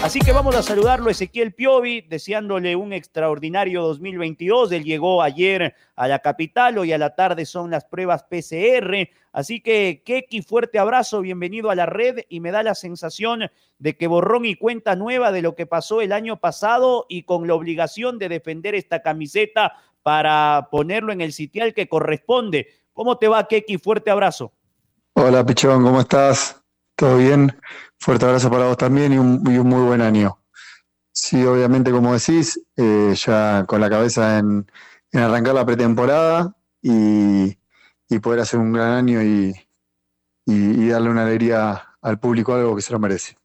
Así que vamos a saludarlo Ezequiel Piovi, deseándole un extraordinario 2022. Él llegó ayer a la capital, hoy a la tarde son las pruebas PCR. Así que, Keki, fuerte abrazo, bienvenido a la red y me da la sensación de que borrón y cuenta nueva de lo que pasó el año pasado y con la obligación de defender esta camiseta para ponerlo en el sitial que corresponde. ¿Cómo te va, Keki? Fuerte abrazo. Hola, Pichón, ¿cómo estás? ¿Todo bien? Fuerte abrazo para vos también y un, muy buen año. Sí, obviamente, como decís, eh, ya con la cabeza en, arrancar la pretemporada y, poder hacer un gran año y, darle una alegría al público, algo que se lo merece.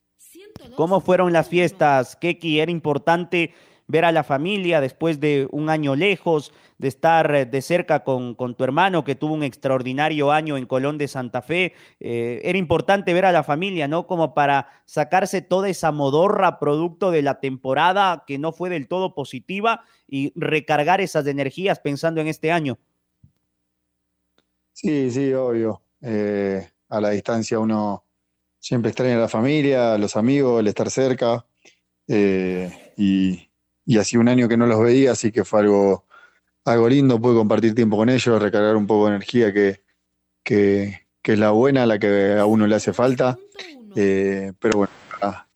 ¿Cómo fueron las fiestas, Keki? Era importante ver a la familia después de un año lejos, de estar eh, de cerca con, con, tu hermano que tuvo un extraordinario año en Colón de Santa Fe. Eh, era importante ver a la familia, ¿no? Como para sacarse toda esa modorra producto de la temporada que no fue del todo positiva y recargar esas energías pensando en este año. Sí, sí, obvio. Eh, a la distancia uno siempre extraña a la familia, a los amigos, el estar cerca. y, y así un año que no los veía, así que fue algo, algo lindo, pude compartir tiempo con ellos, recargar un poco de energía que, que, es la buena, la que a uno le hace falta. Eh, pero bueno,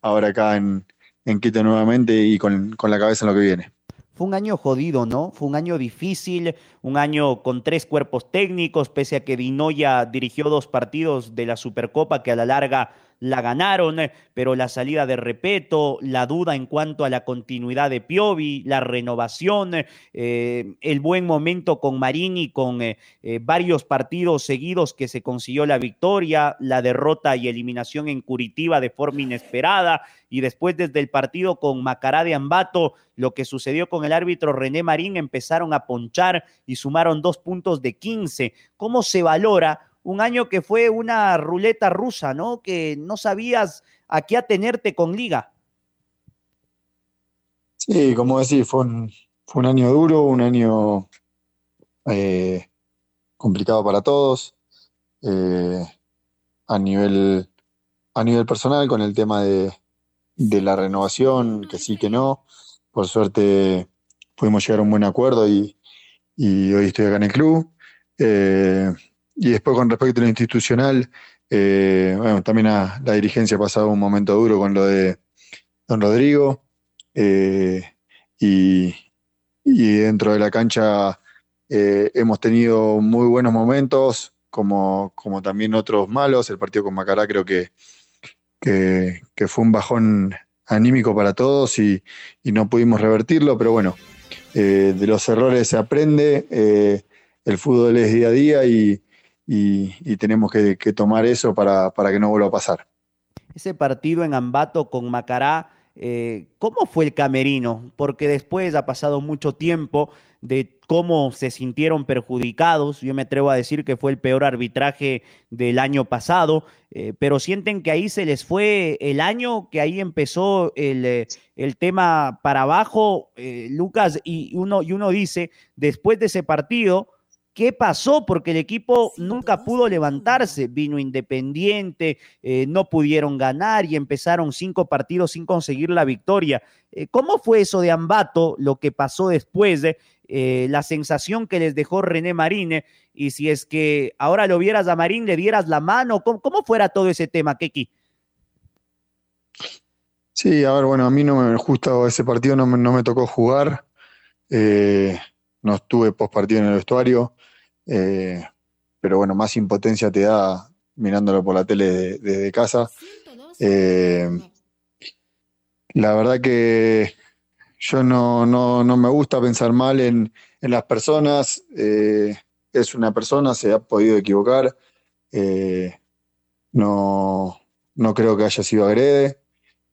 ahora acá en, en Quito nuevamente y con, con la cabeza en lo que viene. Fue un año jodido, ¿no? Fue un año difícil, un año con tres cuerpos técnicos, pese a que Dinoya dirigió dos partidos de la Supercopa que a la larga la ganaron, eh, pero la salida de Repeto, la duda en cuanto a la continuidad de Piovi, la renovación, eh, el buen momento con Marini, con eh, varios partidos seguidos que se consiguió la victoria, la derrota y eliminación en Curitiba de forma inesperada, y después desde el partido con Macará de Ambato, lo que sucedió con el árbitro René Marín, empezaron a ponchar y sumaron dos puntos de 15. ¿Cómo se valora? Un año que fue una ruleta rusa, ¿no? Que no sabías a qué atenerte con Liga. Sí, como decís, fue un, fue un año duro, un año eh, complicado para todos. Eh, a, nivel, a nivel personal, con el tema de, la renovación, que sí, que no. Por suerte pudimos llegar a un buen acuerdo y, hoy estoy acá en el club. Eh, y después con respecto a lo institucional, eh, bueno, también la dirigencia ha pasado un momento duro con lo de don Rodrigo. Eh, y, dentro de la cancha eh, hemos tenido muy buenos momentos, como, como también otros malos. El partido con Macará creo que, que, fue un bajón anímico para todos y, no pudimos revertirlo, pero bueno, de los errores se aprende, el fútbol es día a día y, y, tenemos que, tomar eso para, que no vuelva a pasar. Ese partido en Ambato con Macará, eh, ¿cómo fue el camerino? Porque después ha pasado mucho tiempo de cómo se sintieron perjudicados. Yo me atrevo a decir que fue el peor arbitraje del año pasado, eh, pero sienten que ahí se les fue el año, que ahí empezó el, eh, el tema para abajo, Lucas, y uno, y uno dice, después de ese partido, ¿Qué pasó? Porque el equipo nunca pudo levantarse, vino independiente, eh, no pudieron ganar y empezaron cinco partidos sin conseguir la victoria. Eh, ¿Cómo fue eso de Ambato, lo que pasó después, de eh, la sensación que les dejó René Marine? Y si es que ahora lo vieras a Marín, le dieras la mano, ¿cómo, fuera todo ese tema, Keki? Sí, a ver, bueno, a mí no me justo ese partido no me, no me tocó jugar. no estuve post partido en el vestuario. Eh, pero bueno, más impotencia te da mirándolo por la tele desde casa. Eh, la verdad que yo no, no, no, me gusta pensar mal en, en las personas. Eh, es una persona, se ha podido equivocar. No, no creo que haya sido agrede.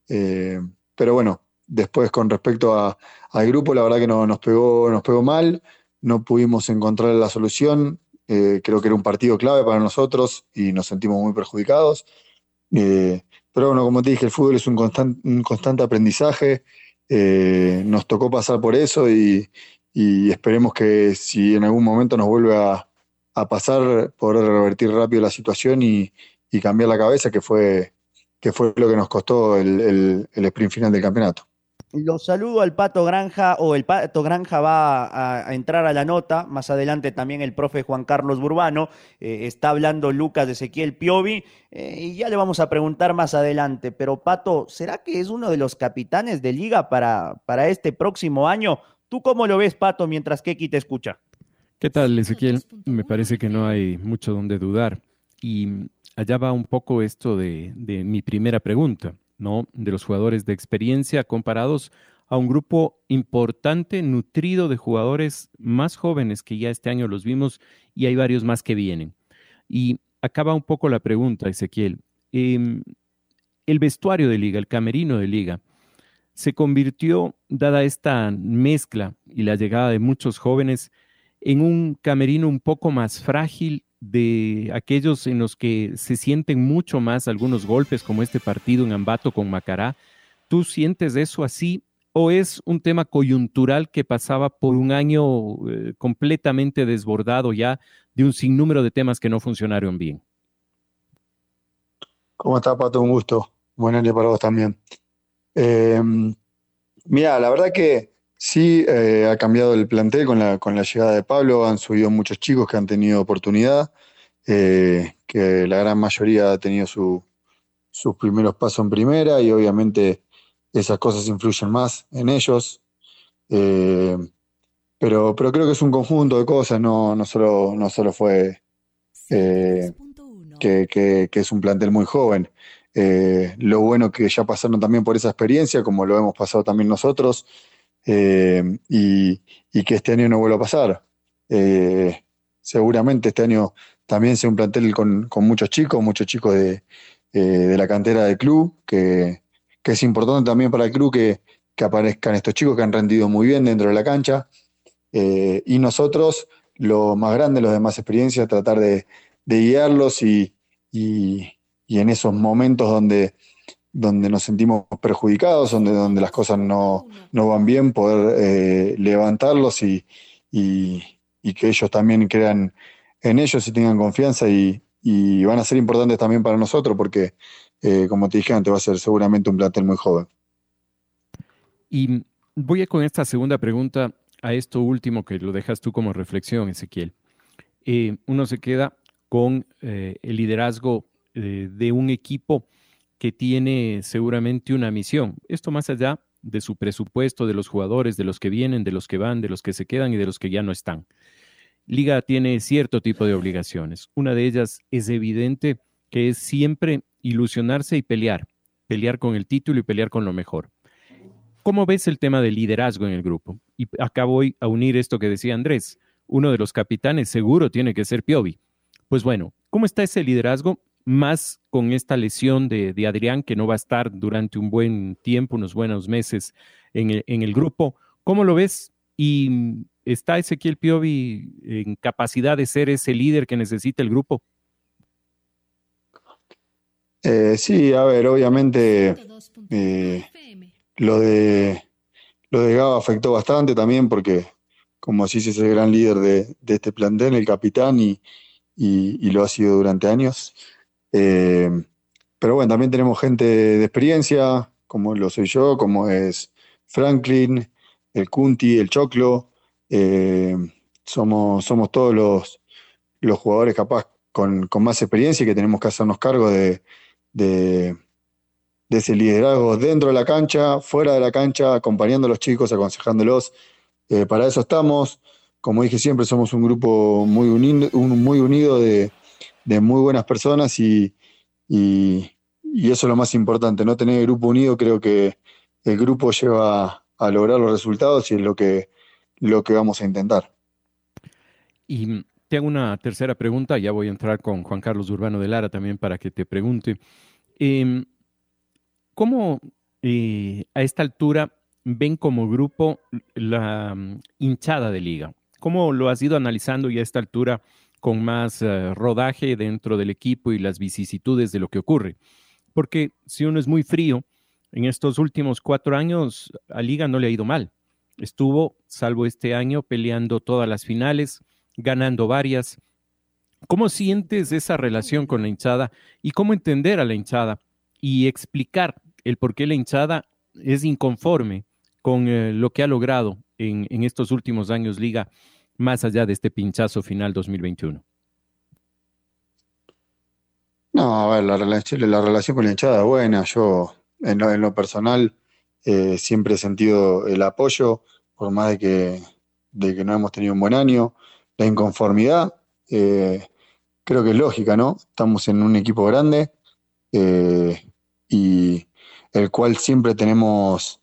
Pero bueno, después con respecto a, al grupo, la verdad que no, nos, pegó, nos pegó mal. No pudimos encontrar la solución. creo que era un partido clave para nosotros y nos sentimos muy perjudicados. pero bueno, como te dije, el fútbol es un, un constante aprendizaje. Eh, nos tocó pasar por eso y, esperemos que si en algún momento nos vuelve a, pasar, poder revertir rápido la situación y, y, cambiar la cabeza, que fue, que fue lo que nos costó el, el, el sprint final del campeonato. Los saludo al Pato Granja, o el Pato Granja va a, a, entrar a la nota. Más adelante también el profe Juan Carlos Burbano. Eh, está hablando Lucas de Ezequiel Piovi. Eh, y ya le vamos a preguntar más adelante. Pero Pato, ¿será que es uno de los capitanes de liga para, para este próximo año? ¿Tú cómo lo ves, Pato, mientras Keki te escucha? ¿Qué tal, Ezequiel? Me parece que no hay mucho donde dudar. Y allá va un poco esto de, de mi primera pregunta. ¿No? de los jugadores de experiencia comparados a un grupo importante, nutrido de jugadores más jóvenes que ya este año los vimos y hay varios más que vienen. Y acaba un poco la pregunta, Ezequiel. Eh, el vestuario de liga, el camerino de liga, se convirtió, dada esta mezcla y la llegada de muchos jóvenes, en un camerino un poco más frágil de aquellos en los que se sienten mucho más algunos golpes, como este partido en Ambato con Macará. ¿Tú sientes eso así o es un tema coyuntural que pasaba por un año eh, completamente desbordado ya de un sinnúmero de temas que no funcionaron bien? ¿Cómo está, Pato? Un gusto. Buen año para vos también. Eh, mira, la verdad que Sí, eh, ha cambiado el plantel con la, con la llegada de Pablo, han subido muchos chicos que han tenido oportunidad, eh, que la gran mayoría ha tenido su, sus primeros pasos en primera y obviamente esas cosas influyen más en ellos. Eh, pero, pero creo que es un conjunto de cosas, no, no, solo, no solo fue que, que, que, es un plantel muy joven. lo bueno que ya pasaron también por esa experiencia, como lo hemos pasado también nosotros eh, y, que este año no vuelva a pasar. Eh, seguramente este año también sea un plantel con, muchos chicos, muchos chicos de, eh, la cantera del club, que, es importante también para el club que, aparezcan estos chicos que han rendido muy bien dentro de la cancha. Y nosotros, los más grandes, los de más experiencia, tratar de, guiarlos y en esos momentos donde donde nos sentimos perjudicados, donde, donde las cosas no, no van bien, poder eh, levantarlos y, y, que ellos también crean en ellos y tengan confianza y, y van a ser importantes también para nosotros porque, eh, como te dije antes, va a ser seguramente un plantel muy joven. Y voy con esta segunda pregunta a esto último que lo dejas tú como reflexión, Ezequiel. Eh, uno se queda con el liderazgo de un equipo que tiene seguramente una misión. Esto más allá de su presupuesto, de los jugadores, de los que vienen, de los que van, de los que se quedan y de los que ya no están. Liga tiene cierto tipo de obligaciones. Una de ellas es evidente que es siempre ilusionarse y pelear, pelear con el título y pelear con lo mejor. ¿Cómo ves el tema del liderazgo en el grupo? Y acá voy a unir esto que decía Andrés. Uno de los capitanes seguro tiene que ser Piovi. Pues bueno, ¿cómo está ese liderazgo? Más con esta lesión de, Adrián, que no va a estar durante un buen tiempo, unos buenos meses en el, grupo. ¿Cómo lo ves? ¿Y está Ezequiel Piovi en capacidad de ser ese líder que necesita el grupo? Eh, sí, a ver, obviamente eh, lo de lo de Gaba afectó bastante también porque, como así es el gran líder de, este plantel, el capitán, y, y, lo ha sido durante años. Eh, pero bueno, también tenemos gente de experiencia, como lo soy yo, como es Franklin, el Kunti, el Choclo. Eh, somos, somos todos los, los jugadores capaz con, con, más experiencia que tenemos que hacernos cargo de, de, de, ese liderazgo dentro de la cancha, fuera de la cancha, acompañando a los chicos, aconsejándolos. Eh, para eso estamos. Como dije siempre, somos un grupo muy unido, un, muy unido de, de muy buenas personas y, y, eso es lo más importante, no tener el grupo unido, creo que el grupo lleva a lograr los resultados y es lo que, lo que vamos a intentar. Y tengo una tercera pregunta, ya voy a entrar con Juan Carlos Urbano de Lara también para que te pregunte. Em, ¿Cómo eh, a esta altura ven como grupo la mm, hinchada de liga? ¿Cómo lo has ido analizando y a esta altura con más uh, rodaje dentro del equipo y las vicisitudes de lo que ocurre? Porque si uno es muy frío, en estos últimos cuatro años a Liga no le ha ido mal. Estuvo, salvo este año, peleando todas las finales, ganando varias. ¿Cómo sientes esa relación con la hinchada y cómo entender a la hinchada y explicar el por qué la hinchada es inconforme con eh, lo que ha logrado en, estos últimos años Liga, más allá de este pinchazo final 2021? No, a ver, la, relación, la relación con la hinchada es buena. Yo, en lo, en lo personal, eh, siempre he sentido el apoyo, por más de que, no hemos tenido un buen año. La inconformidad, eh, creo que es lógica, ¿no? Estamos en un equipo grande eh, y el cual siempre tenemos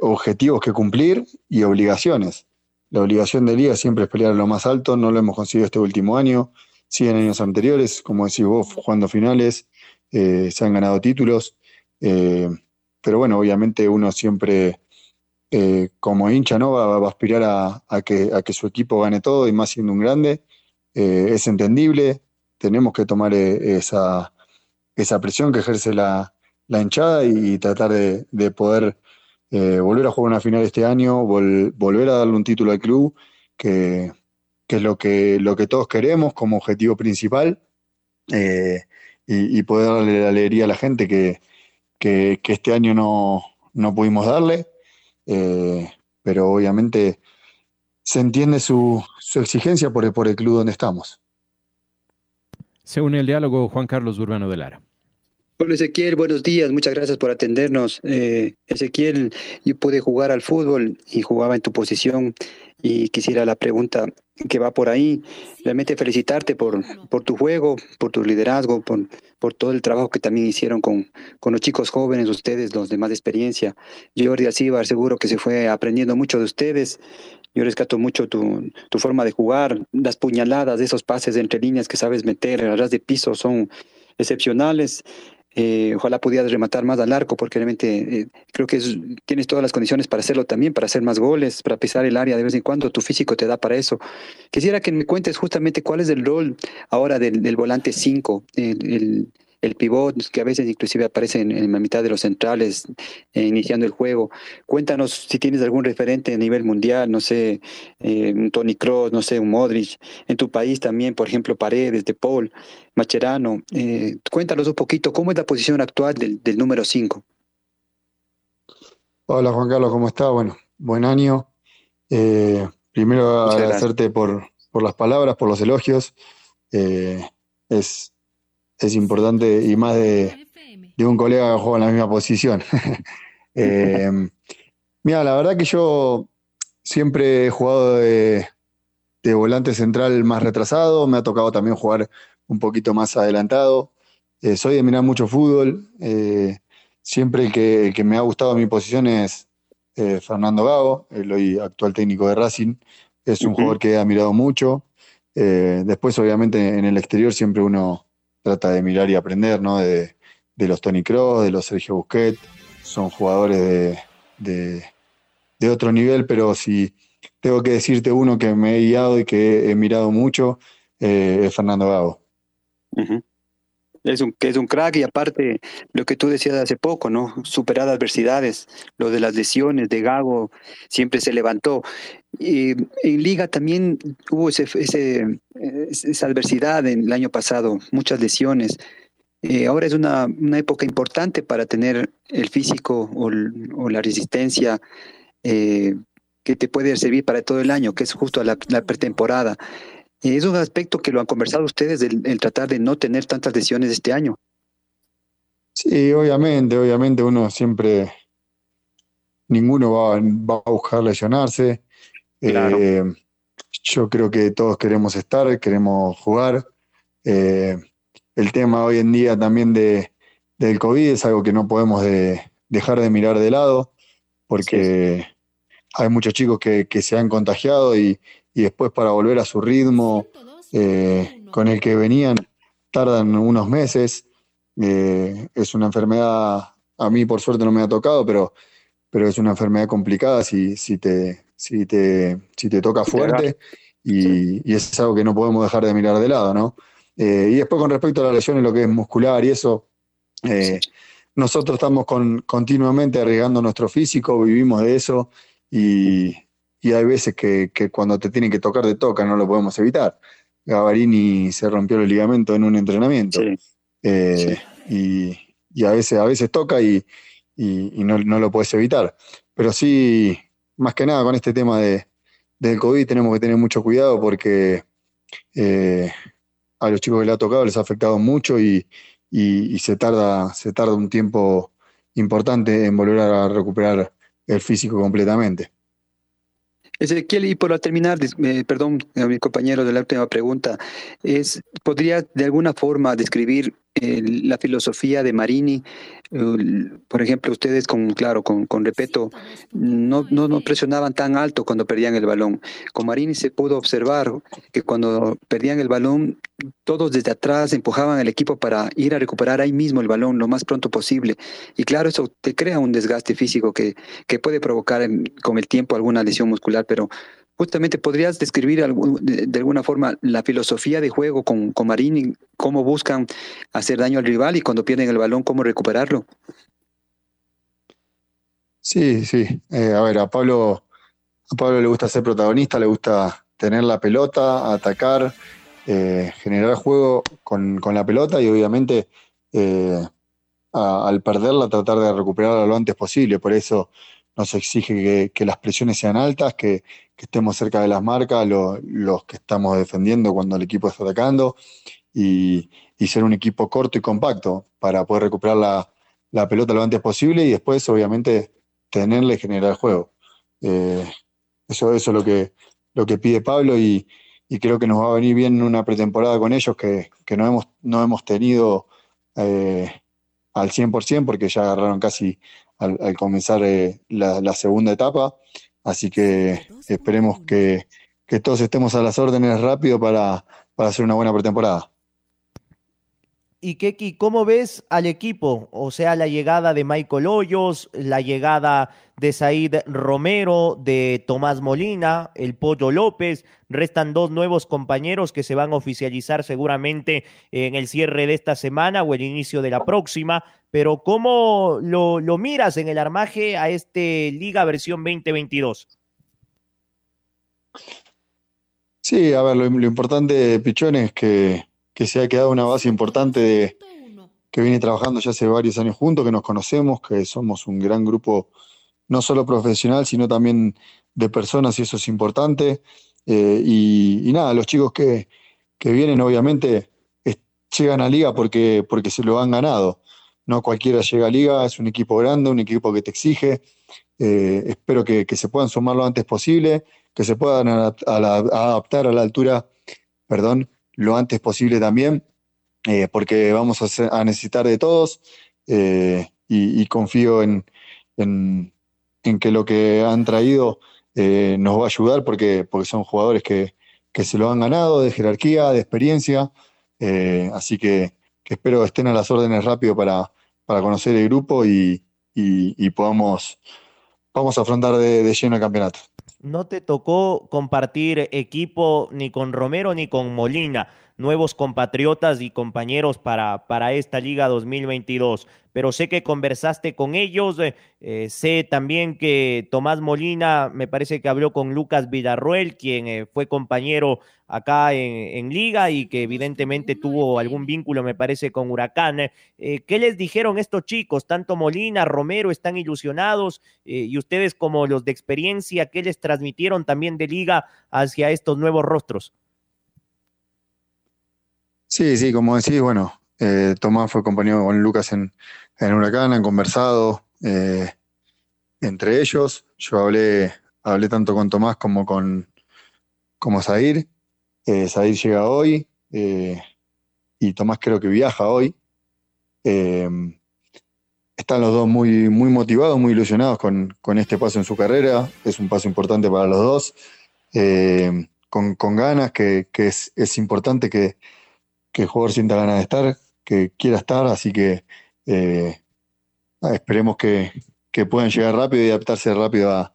objetivos que cumplir y obligaciones. La obligación de liga siempre es pelear lo más alto, no lo hemos conseguido este último año, sí en años anteriores, como decís vos, jugando finales, eh, se han ganado títulos, eh, pero bueno, obviamente uno siempre eh, como hincha no va, a aspirar a, a, que, a, que, su equipo gane todo y más siendo un grande, es entendible, tenemos que tomar esa, esa presión que ejerce la, la hinchada y, tratar de poder eh, volver a jugar una final este año, vol, volver a darle un título al club, que, que, es lo que, lo que todos queremos como objetivo principal, eh, y, poder darle la alegría a la gente que, que, que este año no, no pudimos darle, eh, pero obviamente se entiende su, su exigencia por el, por el club donde estamos. Se une el diálogo Juan Carlos Urbano de Lara. Hola Ezequiel, buenos días, muchas gracias por atendernos. Eh, Ezequiel, yo pude jugar al fútbol y jugaba en tu posición y quisiera la pregunta que va por ahí, realmente felicitarte por, por tu juego, por tu liderazgo, por, por todo el trabajo que también hicieron con, con los chicos jóvenes, ustedes, los de más experiencia. Jordi Alcibar, seguro que se fue aprendiendo mucho de ustedes. Yo rescato mucho tu, tu forma de jugar, las puñaladas, esos pases entre líneas que sabes meter, a ras de piso son excepcionales. Eh, ojalá pudieras rematar más al arco, porque realmente eh, creo que es, tienes todas las condiciones para hacerlo también, para hacer más goles, para pisar el área de vez en cuando. Tu físico te da para eso. Quisiera que me cuentes justamente cuál es el rol ahora del, volante 5, el, el, el, pivot, que a veces inclusive aparece en, en la mitad de los centrales, eh, iniciando el juego. Cuéntanos si tienes algún referente a nivel mundial, no sé, eh, un Tony Kroos, no sé, un Modric. En tu país también, por ejemplo, Paredes, De Paul. Macherano. Eh, cuéntanos un poquito, ¿cómo es la posición actual del, del número 5? Hola Juan Carlos, ¿cómo estás? Bueno, buen año. Primero Muchas agradecerte por, por, las palabras, por los elogios. Es, es importante y más de, de, un colega que juega en la misma posición. mira, la verdad que yo siempre he jugado de, de volante central más retrasado, me ha tocado también jugar un poquito más adelantado. Eh, soy de mirar mucho fútbol. Eh, siempre el que, el que, me ha gustado mi posición es eh, Fernando Gago, el hoy actual técnico de Racing. Es un uh -huh. jugador que he admirado mucho. Eh, después, obviamente, en el exterior siempre uno trata de mirar y aprender, ¿no? De, los Tony Kroos, de los Sergio Busquets. Son jugadores de, de, otro nivel, pero si tengo que decirte uno que me he guiado y que he mirado mucho, es Fernando Gago. Es un, es un crack y aparte lo que tú decías hace poco, ¿no? Superar adversidades, lo de las lesiones de Gago siempre se levantó. Y en Liga también hubo ese, esa adversidad en el año pasado, muchas lesiones. Eh, ahora es una, una, época importante para tener el físico o, o la resistencia eh, que te puede servir para todo el año, que es justo la, la pretemporada. Es un aspecto que lo han conversado ustedes, el, el, tratar de no tener tantas lesiones este año. Sí, obviamente, obviamente uno siempre, ninguno va, va a buscar lesionarse. Claro. Eh, yo creo que todos queremos estar, queremos jugar. Eh, el tema hoy en día también de, del COVID es algo que no podemos dejar de mirar de lado, porque hay muchos chicos que, se han contagiado y, después para volver a su ritmo eh, con el que venían tardan unos meses. Eh, es una enfermedad, a mí por suerte no me ha tocado, pero, pero es una enfermedad complicada si, si, te, si, te, si te toca fuerte y, y, es algo que no podemos dejar de mirar de lado, ¿no? Eh, y después con respecto a las lesiones, lo que es muscular y eso, eh, nosotros estamos con, continuamente arriesgando nuestro físico, vivimos de eso y, hay veces que, cuando te tienen que tocar, te toca, no lo podemos evitar. Gavarini se rompió el ligamento en un entrenamiento eh, Y, a, veces, a veces toca y, no, lo puedes evitar. Pero sí, más que nada con este tema de, del COVID tenemos que tener mucho cuidado porque eh, a los chicos que le ha tocado les ha afectado mucho y, se, tarda, se tarda un tiempo importante en volver a recuperar el físico completamente. Ezequiel, y por terminar, perdón a mi compañero de la última pregunta, es, ¿podría de alguna forma describir la filosofía de Marini? por ejemplo, ustedes con, claro, con, con respeto, no, no, no, presionaban tan alto cuando perdían el balón. Con Marini se pudo observar que cuando perdían el balón, todos desde atrás empujaban al equipo para ir a recuperar ahí mismo el balón lo más pronto posible. Y claro, eso te crea un desgaste físico que, que puede provocar con el tiempo alguna lesión muscular, pero justamente podrías describir de, alguna forma la filosofía de juego con, con Marini, cómo buscan hacer daño al rival y cuando pierden el balón, cómo recuperarlo. Sí, sí. Eh, a ver, a Pablo, a Pablo le gusta ser protagonista, le gusta tener la pelota, atacar, eh, generar juego con, la pelota y obviamente eh, al perderla tratar de recuperarla lo antes posible. Por eso nos exige que, las presiones sean altas, que, estemos cerca de las marcas, los que estamos defendiendo cuando el equipo está atacando, y, ser un equipo corto y compacto para poder recuperar la, pelota lo antes posible y después, obviamente, tenerle y generar juego. Eh, eso, eso es lo que, lo que pide Pablo y, creo que nos va a venir bien una pretemporada con ellos que, no, hemos, no hemos tenido eh, al 100% porque ya agarraron casi al, comenzar eh, la, segunda etapa. Así que esperemos que, todos estemos a las órdenes rápido para, hacer una buena pretemporada. Y Keki, ¿cómo ves al equipo? O sea, la llegada de Michael Hoyos, la llegada de Said Romero, de Tomás Molina, el Pollo López. Restan dos nuevos compañeros que se van a oficializar seguramente en el cierre de esta semana o el inicio de la próxima pero ¿cómo lo, miras en el armaje a este Liga versión 2022? Sí, a ver, lo, importante, Pichón, es que, se ha quedado una base importante de, que viene trabajando ya hace varios años juntos, que nos conocemos, que somos un gran grupo, no solo profesional, sino también de personas, y eso es importante. Eh, y, nada, los chicos que, vienen, obviamente, llegan a liga porque, porque se lo han ganado. No cualquiera llega a liga, es un equipo grande, un equipo que te exige. Eh, espero que, se puedan sumar lo antes posible, que se puedan adaptar a la altura, perdón, lo antes posible también, eh, porque vamos a, necesitar de todos eh, y, confío en, que lo que han traído nos va a ayudar porque, porque son jugadores que, se lo han ganado de jerarquía, de experiencia, así que que espero estén a las órdenes rápido para, para conocer el grupo y, y, podamos, vamos a afrontar de, lleno el campeonato. No te tocó compartir equipo ni con Romero ni con Molina, nuevos compatriotas y compañeros para, para esta Liga 2022 pero sé que conversaste con ellos, eh, eh, sé también que Tomás Molina me parece que habló con Lucas Villarruel, quien eh, fue compañero acá en, Liga y que evidentemente tuvo algún vínculo, me parece, con Huracán. ¿Qué les dijeron estos chicos? Tanto Molina, Romero están ilusionados y ustedes como los de experiencia, ¿qué les transmitieron también de Liga hacia estos nuevos rostros? Sí, sí, como decís, bueno, Tomás fue compañero con Lucas en, en Huracán, han conversado eh, entre ellos. Yo hablé, hablé tanto con Tomás como con como Zair. Eh, llega hoy eh, y Tomás creo que viaja hoy. están los dos muy, muy motivados, muy ilusionados con, con este paso en su carrera. Es un paso importante para los dos. Eh, con, con, ganas, que, que es, es, importante que, que, el jugador sienta ganas de estar, que quiera estar, así que eh, esperemos que, que, puedan llegar rápido y adaptarse rápido a,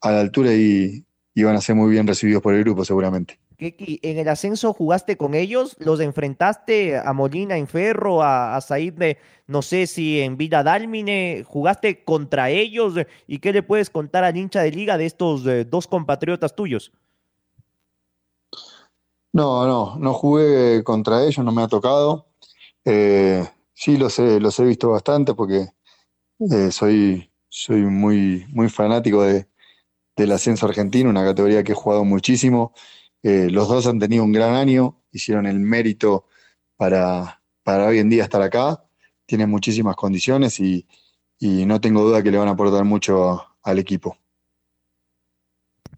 a la altura y, y, van a ser muy bien recibidos por el grupo seguramente. En el ascenso jugaste con ellos, los enfrentaste a Molina en Ferro, a, a Said, de, no sé si en Vida Dálmine, jugaste contra ellos y qué le puedes contar al hincha de liga de estos eh, dos compatriotas tuyos. No, no, no jugué contra ellos, no me ha tocado. Eh, sí, los he, los he visto bastante porque eh, soy, soy muy, muy fanático de, del ascenso argentino, una categoría que he jugado muchísimo. Eh, los dos han tenido un gran año, hicieron el mérito para, para hoy en día estar acá, tienen muchísimas condiciones y, y no tengo duda que le van a aportar mucho al equipo.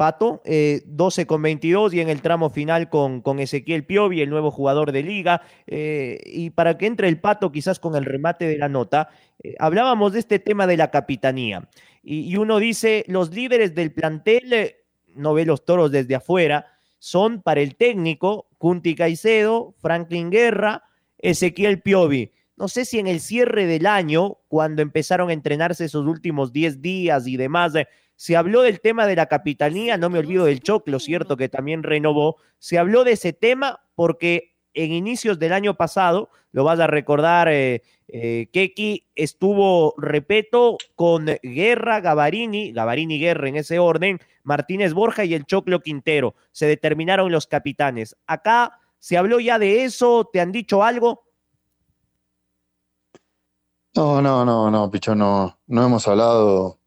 Pato, eh, 12 con 22 y en el tramo final con, con Ezequiel Piovi, el nuevo jugador de liga. Eh, y para que entre el Pato quizás con el remate de la nota, eh, hablábamos de este tema de la capitanía. Y, y, uno dice, los líderes del plantel, eh, no ve los toros desde afuera, son para el técnico Cunti Caicedo, Franklin Guerra, Ezequiel Piovi. No sé si en el cierre del año, cuando empezaron a entrenarse esos últimos 10 días y demás, se habló del tema de la capitanía, no me olvido del Choclo, cierto que también renovó. Se habló de ese tema porque en inicios del año pasado, lo vas a recordar, eh, eh, Keki estuvo, repeto, con Guerra, Gavarini, Gavarini Guerra en ese orden, Martínez Borja y el Choclo Quintero. Se determinaron los capitanes. Acá se habló ya de eso, ¿te han dicho algo? No, no, no, no, Picho, no, no hemos hablado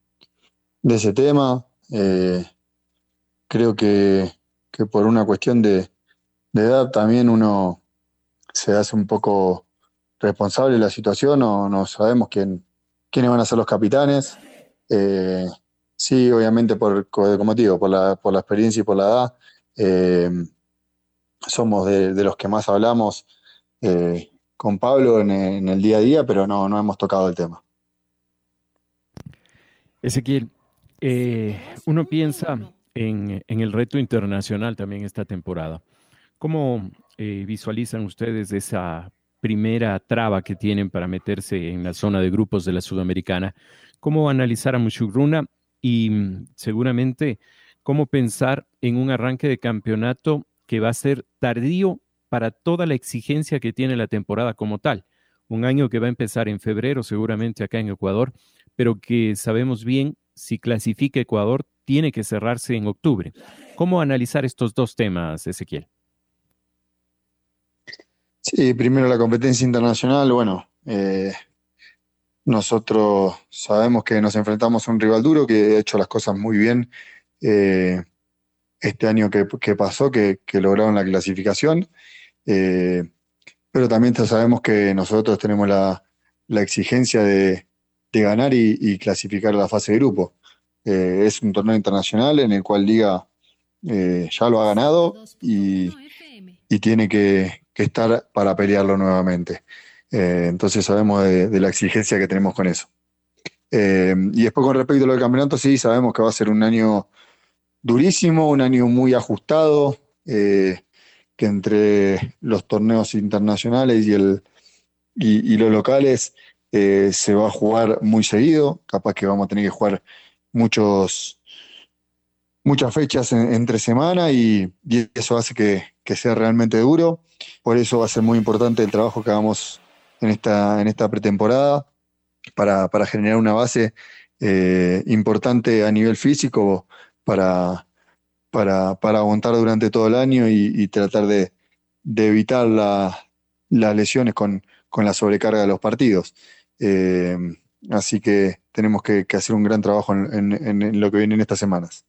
de ese tema. Eh, creo que, que, por una cuestión de, de, edad también uno se hace un poco responsable de la situación, no, no sabemos quién, quiénes van a ser los capitanes. Eh, sí, obviamente, por, como digo, por la, por la experiencia y por la edad, eh, somos de, de, los que más hablamos eh, con Pablo en, en, el día a día, pero no, no hemos tocado el tema. Ezequiel, eh, uno piensa en, el reto internacional también esta temporada. ¿Cómo eh, visualizan ustedes esa primera traba que tienen para meterse en la zona de grupos de la Sudamericana? ¿Cómo analizar a Mushugruna y mm, seguramente cómo pensar en un arranque de campeonato que va a ser tardío para toda la exigencia que tiene la temporada como tal? Un año que va a empezar en febrero seguramente acá en Ecuador, pero que sabemos bien si clasifica Ecuador, tiene que cerrarse en octubre. ¿Cómo analizar estos dos temas, Ezequiel? Sí, primero la competencia internacional. Bueno, eh, nosotros sabemos que nos enfrentamos a un rival duro que ha hecho las cosas muy bien eh, este año que, pasó, que, lograron la clasificación. Eh, pero también sabemos que nosotros tenemos la exigencia de, de ganar y, clasificar a la fase de grupo. Eh, es un torneo internacional en el cual Liga eh, ya lo ha ganado y, y tiene que, estar para pelearlo nuevamente. Eh, entonces sabemos de, la exigencia que tenemos con eso. Y después con respecto a lo del campeonato, sí, sabemos que va a ser un año durísimo, un año muy ajustado, que entre los torneos internacionales y, el, y los locales eh, se va a jugar muy seguido, capaz que vamos a tener que jugar muchos, muchas fechas en, entre semana y, eso hace que, sea realmente duro. Por eso va a ser muy importante el trabajo que hagamos en esta, en esta pretemporada para, para generar una base eh, importante a nivel físico para, para, aguantar durante todo el año y, tratar de, de evitar la, las lesiones con, con la sobrecarga de los partidos. Eh, así que tenemos que, que, hacer un gran trabajo en, en, en, lo que viene en estas semanas.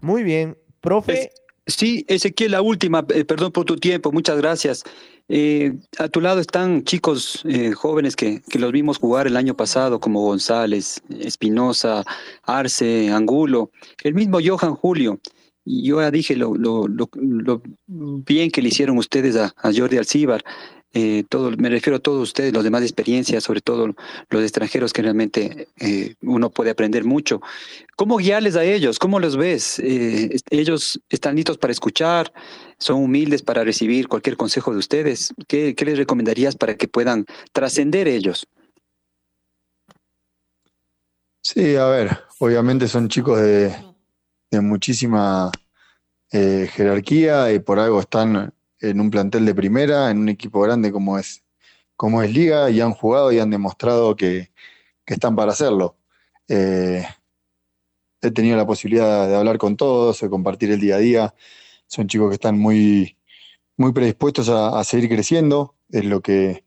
Muy bien, profe. Es, sí, Ezequiel, la última, eh, perdón por tu tiempo, muchas gracias. Eh, a tu lado están chicos eh, jóvenes que, que, los vimos jugar el año pasado, como González, Espinosa, Arce, Angulo, el mismo Johan Julio. Y yo ya dije lo, lo, lo, lo bien que le hicieron ustedes a, a Jordi Alcíbar eh, me refiero a todos ustedes, los demás de experiencia, sobre todo los extranjeros que realmente eh, uno puede aprender mucho. ¿Cómo guiarles a ellos? ¿Cómo los ves? Eh, ellos están listos para escuchar, son humildes para recibir cualquier consejo de ustedes. ¿Qué, qué les recomendarías para que puedan trascender ellos? Sí, a ver, obviamente son chicos de, de muchísima eh, jerarquía y por algo están en un plantel de primera, en un equipo grande como es, como es Liga, y han jugado y han demostrado que, que están para hacerlo. Eh, he tenido la posibilidad de hablar con todos, de compartir el día a día. Son chicos que están muy, muy predispuestos a, a seguir creciendo, es lo que,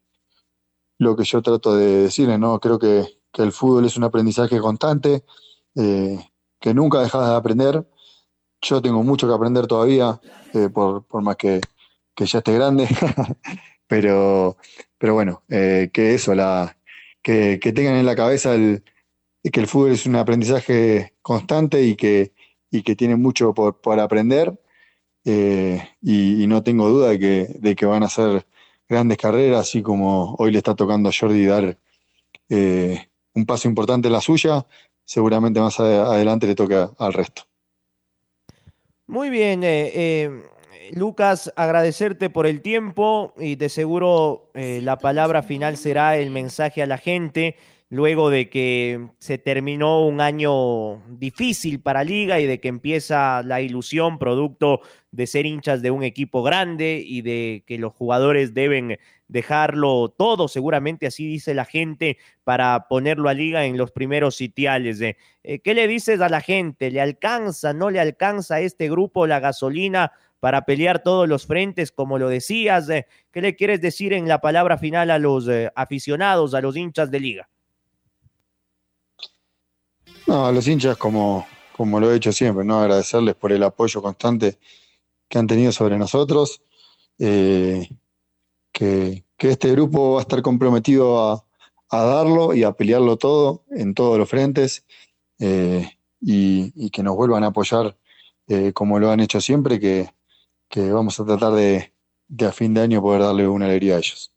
lo que yo trato de decirles, ¿no? Creo que, que el fútbol es un aprendizaje constante, eh, que nunca dejas de aprender. Yo tengo mucho que aprender todavía, eh, por, por, más que, que, ya esté grande, pero, pero bueno, eh, que eso, la, que, que, tengan en la cabeza el, que el fútbol es un aprendizaje constante y que, y que tiene mucho por, aprender. Y, y, no tengo duda de que, de que van a hacer grandes carreras, así como hoy le está tocando a Jordi dar eh, un paso importante en la suya, seguramente más adelante le toca al resto. Muy bien, eh, eh, Lucas, agradecerte por el tiempo y de seguro eh, la palabra final será el mensaje a la gente luego de que se terminó un año difícil para Liga y de que empieza la ilusión producto de ser hinchas de un equipo grande y de que los jugadores deben dejarlo todo, seguramente así dice la gente, para ponerlo a Liga en los primeros sitiales. Eh, ¿Qué le dices a la gente? ¿Le alcanza, no le alcanza a este grupo la gasolina? Para pelear todos los frentes, como lo decías. Eh, ¿Qué le quieres decir en la palabra final a los eh, aficionados, a los hinchas de liga? No, a los hinchas, como, como lo he hecho siempre, ¿no? Agradecerles por el apoyo constante que han tenido sobre nosotros. Eh, que, que, este grupo va a estar comprometido a, a, darlo y a pelearlo todo en todos los frentes y, que nos vuelvan a apoyar como lo han hecho siempre, que, que vamos a tratar de, de, a fin de año poder darle una alegría a ellos.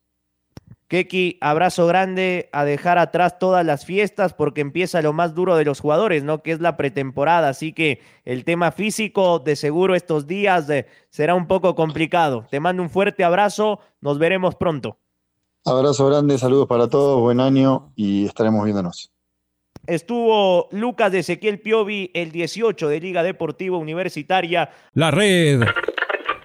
Keki, abrazo grande a dejar atrás todas las fiestas porque empieza lo más duro de los jugadores, ¿no? Que es la pretemporada. Así que el tema físico, de seguro estos días de, será un poco complicado. Te mando un fuerte abrazo, nos veremos pronto. Abrazo grande, saludos para todos, buen año y estaremos viéndonos. Estuvo Lucas de Ezequiel Piovi, el 18 de Liga Deportiva Universitaria. La red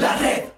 La red.